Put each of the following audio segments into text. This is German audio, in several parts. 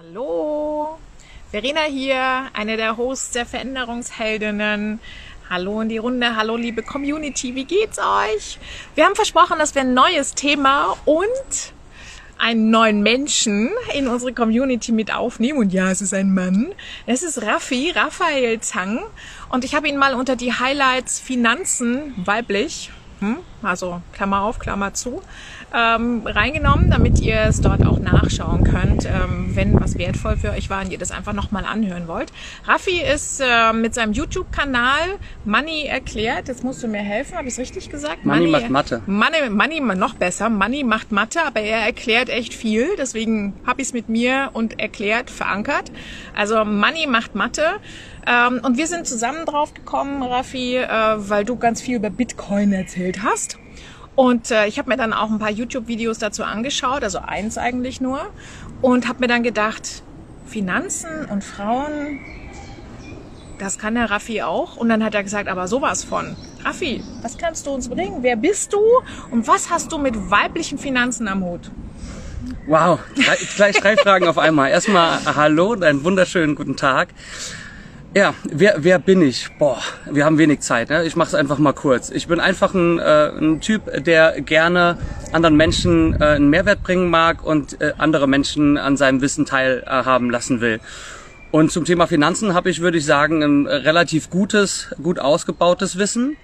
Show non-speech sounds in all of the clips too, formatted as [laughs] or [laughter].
Hallo, Verena hier, eine der Hosts der Veränderungsheldinnen. Hallo in die Runde, hallo liebe Community, wie geht's euch? Wir haben versprochen, dass wir ein neues Thema und einen neuen Menschen in unsere Community mit aufnehmen. Und ja, es ist ein Mann. Es ist Raffi, Raphael Zang. Und ich habe ihn mal unter die Highlights Finanzen weiblich hm? Also Klammer auf, Klammer zu, ähm, reingenommen, damit ihr es dort auch nachschauen könnt, ähm, wenn was wertvoll für euch war und ihr das einfach nochmal anhören wollt. Raffi ist äh, mit seinem YouTube-Kanal Money erklärt. Jetzt musst du mir helfen, habe ich es richtig gesagt? Money, Money macht Mathe. Money, Money noch besser. Money macht Mathe, aber er erklärt echt viel. Deswegen habe ich es mit mir und erklärt, verankert. Also Money macht Mathe. Ähm, und wir sind zusammen drauf gekommen, Raffi, äh, weil du ganz viel über Bitcoin erzählt hast. Und äh, ich habe mir dann auch ein paar YouTube-Videos dazu angeschaut, also eins eigentlich nur, und habe mir dann gedacht, Finanzen und Frauen, das kann der Raffi auch. Und dann hat er gesagt, aber sowas von. Raffi, was kannst du uns bringen? Wer bist du? Und was hast du mit weiblichen Finanzen am Hut? Wow, gleich drei Fragen auf einmal. Erstmal Hallo und einen wunderschönen guten Tag. Ja, wer, wer bin ich? Boah, wir haben wenig Zeit. Ne? Ich mache es einfach mal kurz. Ich bin einfach ein, äh, ein Typ, der gerne anderen Menschen äh, einen Mehrwert bringen mag und äh, andere Menschen an seinem Wissen teilhaben lassen will. Und zum Thema Finanzen habe ich, würde ich sagen, ein relativ gutes, gut ausgebautes Wissen.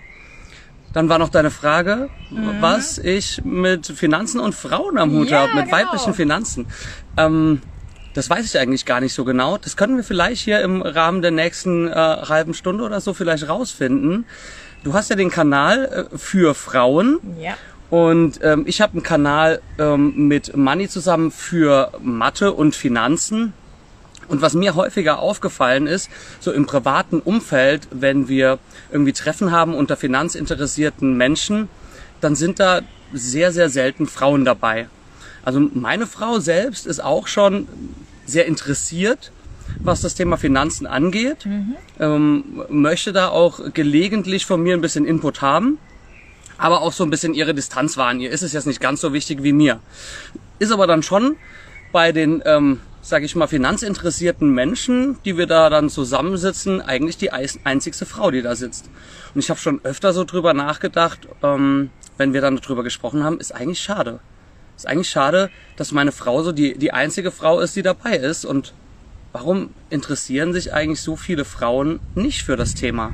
Dann war noch deine Frage, mhm. was ich mit Finanzen und Frauen am Hut ja, habe, mit genau. weiblichen Finanzen. Ähm, das weiß ich eigentlich gar nicht so genau. Das können wir vielleicht hier im Rahmen der nächsten äh, halben Stunde oder so vielleicht rausfinden. Du hast ja den Kanal äh, für Frauen. Ja. Und ähm, ich habe einen Kanal ähm, mit Money zusammen für Mathe und Finanzen. Und was mir häufiger aufgefallen ist, so im privaten Umfeld, wenn wir irgendwie Treffen haben unter finanzinteressierten Menschen, dann sind da sehr, sehr selten Frauen dabei. Also meine Frau selbst ist auch schon sehr interessiert, was das Thema Finanzen angeht, mhm. ähm, möchte da auch gelegentlich von mir ein bisschen Input haben, aber auch so ein bisschen ihre Distanz wahren. Ihr ist es jetzt nicht ganz so wichtig wie mir. Ist aber dann schon bei den, ähm, sage ich mal, finanzinteressierten Menschen, die wir da dann zusammensitzen, eigentlich die einzigste Frau, die da sitzt. Und ich habe schon öfter so drüber nachgedacht, ähm, wenn wir dann darüber gesprochen haben, ist eigentlich schade. Ist eigentlich schade, dass meine Frau so die, die einzige Frau ist, die dabei ist. Und warum interessieren sich eigentlich so viele Frauen nicht für das Thema?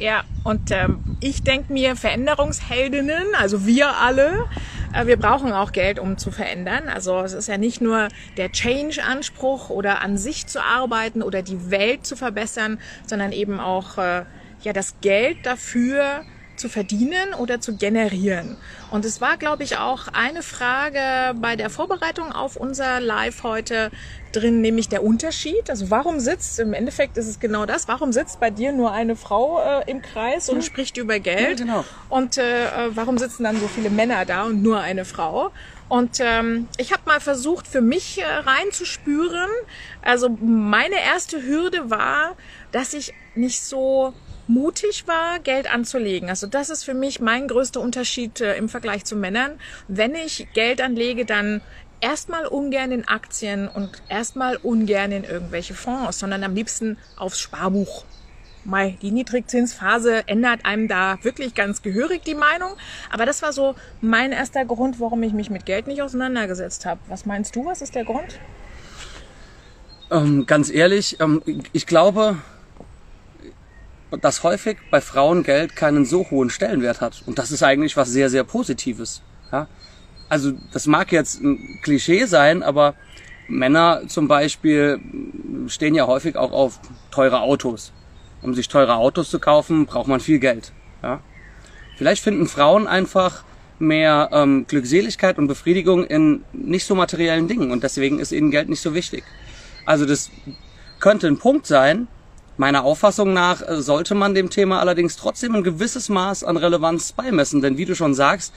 Ja, und ähm, ich denke mir, Veränderungsheldinnen, also wir alle, äh, wir brauchen auch Geld, um zu verändern. Also es ist ja nicht nur der Change-Anspruch oder an sich zu arbeiten oder die Welt zu verbessern, sondern eben auch äh, ja das Geld dafür, zu verdienen oder zu generieren. Und es war, glaube ich, auch eine Frage bei der Vorbereitung auf unser Live heute drin, nämlich der Unterschied. Also warum sitzt, im Endeffekt ist es genau das, warum sitzt bei dir nur eine Frau äh, im Kreis und ja. spricht über Geld? Ja, genau. Und äh, äh, warum sitzen dann so viele Männer da und nur eine Frau? Und ähm, ich habe mal versucht, für mich äh, reinzuspüren. Also meine erste Hürde war, dass ich nicht so mutig war, Geld anzulegen. Also das ist für mich mein größter Unterschied äh, im Vergleich zu Männern. Wenn ich Geld anlege, dann erstmal ungern in Aktien und erstmal ungern in irgendwelche Fonds, sondern am liebsten aufs Sparbuch. Mai, die Niedrigzinsphase ändert einem da wirklich ganz gehörig die Meinung. Aber das war so mein erster Grund, warum ich mich mit Geld nicht auseinandergesetzt habe. Was meinst du? Was ist der Grund? Ähm, ganz ehrlich, ähm, ich glaube, dass häufig bei Frauen Geld keinen so hohen Stellenwert hat. Und das ist eigentlich was sehr, sehr Positives. Ja? Also das mag jetzt ein Klischee sein, aber Männer zum Beispiel stehen ja häufig auch auf teure Autos. Um sich teure Autos zu kaufen, braucht man viel Geld. Ja? Vielleicht finden Frauen einfach mehr ähm, Glückseligkeit und Befriedigung in nicht so materiellen Dingen und deswegen ist ihnen Geld nicht so wichtig. Also das könnte ein Punkt sein, Meiner Auffassung nach äh, sollte man dem Thema allerdings trotzdem ein gewisses Maß an Relevanz beimessen, denn wie du schon sagst,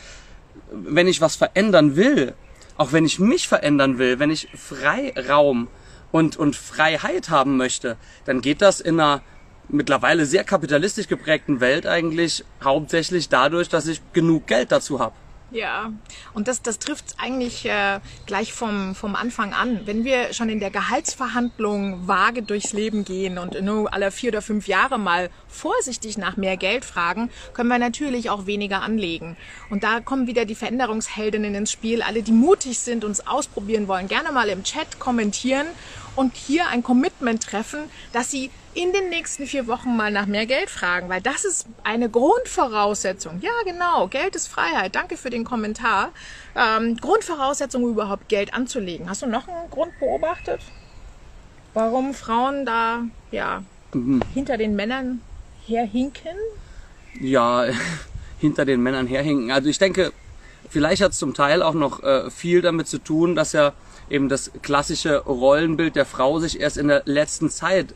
wenn ich was verändern will, auch wenn ich mich verändern will, wenn ich Freiraum und, und Freiheit haben möchte, dann geht das in einer mittlerweile sehr kapitalistisch geprägten Welt eigentlich hauptsächlich dadurch, dass ich genug Geld dazu habe. Ja, und das, das trifft eigentlich äh, gleich vom, vom Anfang an. Wenn wir schon in der Gehaltsverhandlung vage durchs Leben gehen und nur alle vier oder fünf Jahre mal vorsichtig nach mehr Geld fragen, können wir natürlich auch weniger anlegen. Und da kommen wieder die Veränderungsheldinnen ins Spiel. Alle, die mutig sind, uns ausprobieren wollen, gerne mal im Chat kommentieren und hier ein Commitment treffen, dass sie in den nächsten vier Wochen mal nach mehr Geld fragen, weil das ist eine Grundvoraussetzung. Ja, genau, Geld ist Freiheit. Danke für den Kommentar. Ähm, Grundvoraussetzung, überhaupt Geld anzulegen. Hast du noch einen Grund beobachtet, warum Frauen da ja mhm. hinter den Männern herhinken? Ja, [laughs] hinter den Männern herhinken. Also ich denke, vielleicht hat es zum Teil auch noch äh, viel damit zu tun, dass ja eben das klassische Rollenbild der Frau sich erst in der letzten Zeit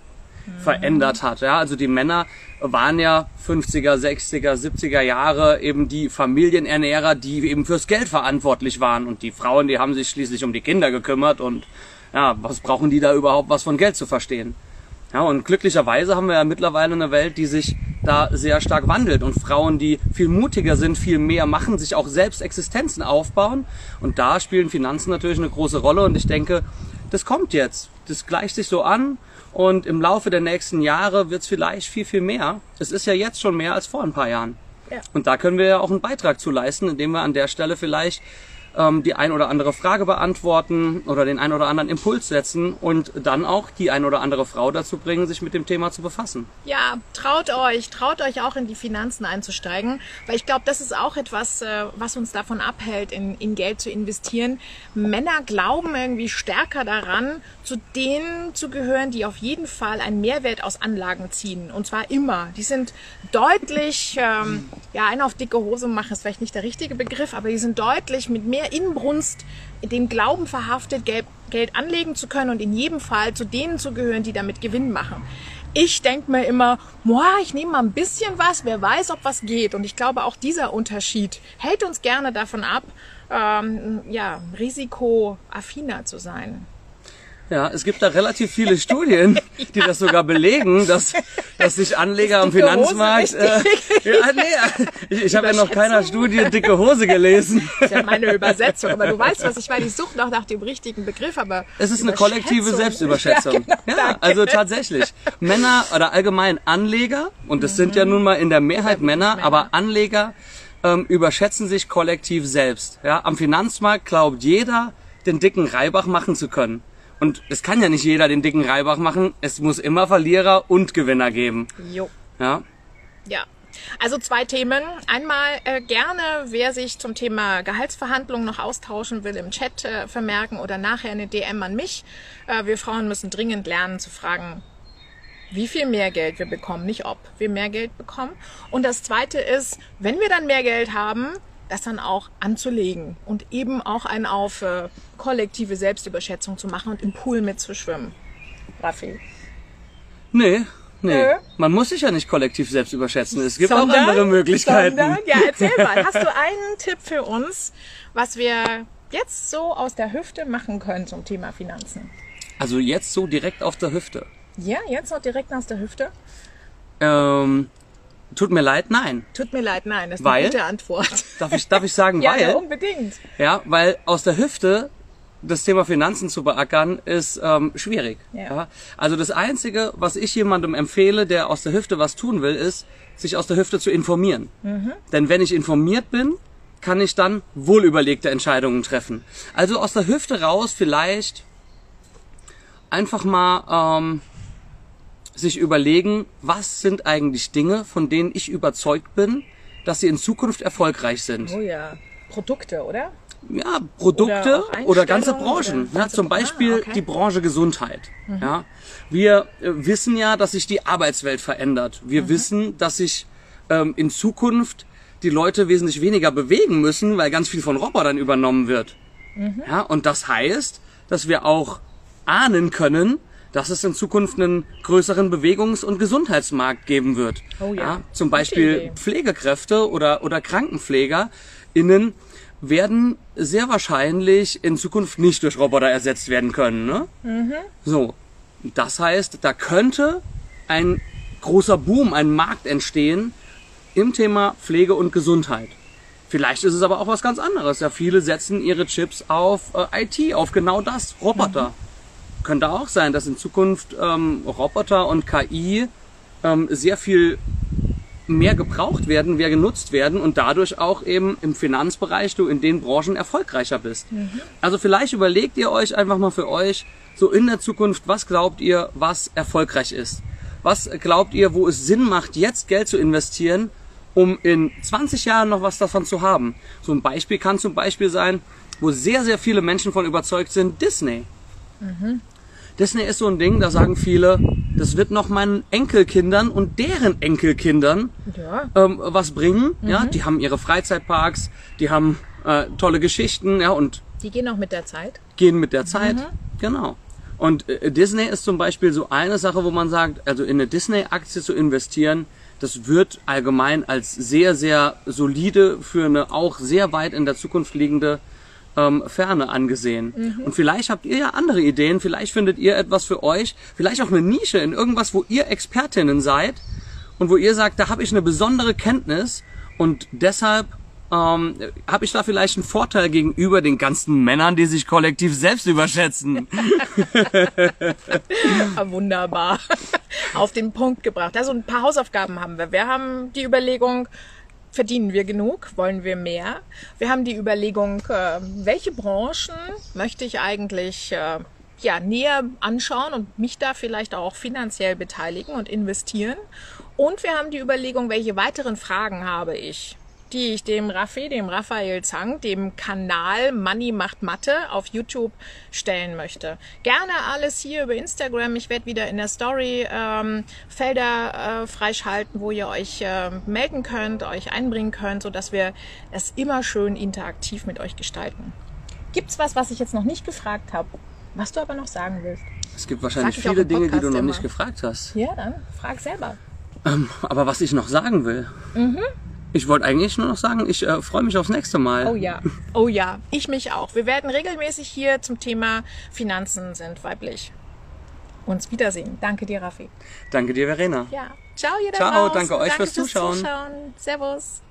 verändert hat. Ja, also die Männer waren ja 50er, 60er, 70er Jahre eben die Familienernährer, die eben fürs Geld verantwortlich waren. Und die Frauen, die haben sich schließlich um die Kinder gekümmert und ja, was brauchen die da überhaupt was von Geld zu verstehen? Ja, und glücklicherweise haben wir ja mittlerweile eine Welt, die sich da sehr stark wandelt und Frauen, die viel mutiger sind, viel mehr machen, sich auch selbst Existenzen aufbauen. Und da spielen Finanzen natürlich eine große Rolle und ich denke, das kommt jetzt. Das gleicht sich so an und im Laufe der nächsten Jahre wird es vielleicht viel, viel mehr. Es ist ja jetzt schon mehr als vor ein paar Jahren. Ja. Und da können wir ja auch einen Beitrag zu leisten, indem wir an der Stelle vielleicht ähm, die ein oder andere Frage beantworten oder den ein oder anderen Impuls setzen und dann auch die ein oder andere Frau dazu bringen, sich mit dem Thema zu befassen. Ja, traut euch, traut euch auch in die Finanzen einzusteigen, weil ich glaube, das ist auch etwas, äh, was uns davon abhält, in, in Geld zu investieren. Männer glauben irgendwie stärker daran, zu denen zu gehören, die auf jeden Fall einen Mehrwert aus Anlagen ziehen. Und zwar immer. Die sind deutlich, ähm, ja, einer auf dicke Hose machen ist vielleicht nicht der richtige Begriff, aber die sind deutlich mit mehr Inbrunst dem Glauben verhaftet, Geld, Geld anlegen zu können und in jedem Fall zu denen zu gehören, die damit Gewinn machen. Ich denke mir immer, boah, ich nehme mal ein bisschen was, wer weiß, ob was geht. Und ich glaube, auch dieser Unterschied hält uns gerne davon ab, ähm, ja, risikoaffiner zu sein. Ja, es gibt da relativ viele Studien, die das sogar belegen, dass, dass sich Anleger am Finanzmarkt. Äh, ja, nee, ich, ich habe ja noch keiner Studie dicke Hose gelesen. Das ist ja meine Übersetzung, aber du weißt, was ich meine. Ich suche noch nach dem richtigen Begriff, aber. Es ist eine kollektive Selbstüberschätzung. Ja, genau, ja also tatsächlich. Männer oder allgemein Anleger, und das mhm. sind ja nun mal in der Mehrheit Männer, Männer, aber Anleger ähm, überschätzen sich kollektiv selbst. Ja, am Finanzmarkt glaubt jeder, den dicken Reibach machen zu können. Und es kann ja nicht jeder den dicken Reibach machen. Es muss immer Verlierer und Gewinner geben. Jo. Ja. Ja. Also zwei Themen. Einmal äh, gerne, wer sich zum Thema Gehaltsverhandlungen noch austauschen will, im Chat äh, vermerken oder nachher eine DM an mich. Äh, wir Frauen müssen dringend lernen zu fragen, wie viel mehr Geld wir bekommen, nicht ob wir mehr Geld bekommen. Und das Zweite ist, wenn wir dann mehr Geld haben, das dann auch anzulegen und eben auch ein auf äh, kollektive Selbstüberschätzung zu machen und im Pool mitzuschwimmen. Raffi? Nee, nee. Äh? Man muss sich ja nicht kollektiv selbst überschätzen. Es gibt sondern, auch andere Möglichkeiten. Sondern, ja, erzähl mal. [laughs] Hast du einen Tipp für uns, was wir jetzt so aus der Hüfte machen können zum Thema Finanzen? Also jetzt so direkt auf der Hüfte? Ja, jetzt noch direkt aus der Hüfte. Ähm, Tut mir leid, nein. Tut mir leid, nein. Das ist weil, eine gute Antwort. Darf ich, darf ich sagen, [laughs] ja, weil? Ja, unbedingt. Ja, weil aus der Hüfte das Thema Finanzen zu beackern, ist ähm, schwierig. Ja. ja. Also das Einzige, was ich jemandem empfehle, der aus der Hüfte was tun will, ist, sich aus der Hüfte zu informieren. Mhm. Denn wenn ich informiert bin, kann ich dann wohlüberlegte Entscheidungen treffen. Also aus der Hüfte raus vielleicht einfach mal ähm, sich überlegen, was sind eigentlich Dinge, von denen ich überzeugt bin, dass sie in Zukunft erfolgreich sind. Oh ja, Produkte, oder? Ja, Produkte oder, oder ganze Branchen. Oder ja, zum Beispiel ah, okay. die Branche Gesundheit. Mhm. Ja, wir äh, wissen ja, dass sich die Arbeitswelt verändert. Wir mhm. wissen, dass sich ähm, in Zukunft die Leute wesentlich weniger bewegen müssen, weil ganz viel von Robotern übernommen wird. Mhm. Ja, und das heißt, dass wir auch ahnen können, dass es in Zukunft einen größeren Bewegungs- und Gesundheitsmarkt geben wird. Oh ja. ja zum Beispiel Pflegekräfte oder, oder KrankenpflegerInnen werden sehr wahrscheinlich in Zukunft nicht durch Roboter ersetzt werden können. Ne? Mhm. So, das heißt, da könnte ein großer Boom, ein Markt entstehen im Thema Pflege und Gesundheit. Vielleicht ist es aber auch was ganz anderes. Ja, viele setzen ihre Chips auf äh, IT, auf genau das, Roboter. Könnte auch sein, dass in Zukunft ähm, Roboter und KI ähm, sehr viel mehr gebraucht werden, mehr genutzt werden und dadurch auch eben im Finanzbereich du in den Branchen erfolgreicher bist. Also vielleicht überlegt ihr euch einfach mal für euch so in der Zukunft, was glaubt ihr, was erfolgreich ist? Was glaubt ihr, wo es Sinn macht, jetzt Geld zu investieren, um in 20 Jahren noch was davon zu haben? So ein Beispiel kann zum Beispiel sein, wo sehr, sehr viele Menschen von überzeugt sind, Disney. Disney ist so ein Ding, da sagen viele, das wird noch meinen Enkelkindern und deren Enkelkindern Ja. ähm, was bringen. Ja, die haben ihre Freizeitparks, die haben äh, tolle Geschichten, ja, und Die gehen auch mit der Zeit. gehen mit der Zeit. Genau. Und äh, Disney ist zum Beispiel so eine Sache, wo man sagt, also in eine Disney-Aktie zu investieren, das wird allgemein als sehr, sehr solide für eine auch sehr weit in der Zukunft liegende ähm, Ferne angesehen. Und vielleicht habt ihr ja andere Ideen, vielleicht findet ihr etwas für euch, vielleicht auch eine Nische in irgendwas, wo ihr Expertinnen seid und wo ihr sagt, da habe ich eine besondere Kenntnis und deshalb ähm, habe ich da vielleicht einen Vorteil gegenüber den ganzen Männern, die sich kollektiv selbst überschätzen. [laughs] Ah, Wunderbar. [laughs] Auf den Punkt gebracht. Also ein paar Hausaufgaben haben wir. Wir haben die Überlegung, verdienen wir genug? Wollen wir mehr? Wir haben die Überlegung, äh, welche Branchen möchte ich eigentlich äh, ja, näher anschauen und mich da vielleicht auch finanziell beteiligen und investieren. Und wir haben die Überlegung, welche weiteren Fragen habe ich, die ich dem Raffi, dem Raphael Zang, dem Kanal Money macht Mathe auf YouTube stellen möchte. Gerne alles hier über Instagram. Ich werde wieder in der Story ähm, Felder äh, freischalten, wo ihr euch äh, melden könnt, euch einbringen könnt, so dass wir es immer schön interaktiv mit euch gestalten. Gibt's was, was ich jetzt noch nicht gefragt habe, was du aber noch sagen willst? Es gibt wahrscheinlich viele Dinge, die du noch immer. nicht gefragt hast. Ja, dann frag selber. Ähm, aber was ich noch sagen will. Ich wollte eigentlich nur noch sagen, ich äh, freue mich aufs nächste Mal. Oh ja, [laughs] oh ja, ich mich auch. Wir werden regelmäßig hier zum Thema Finanzen sind weiblich uns wiedersehen. Danke dir, Raffi. Danke dir, Verena. Ja, ciao ihr da Ciao, draußen. danke euch fürs fürs Zuschauen. Zuschauen. Servus.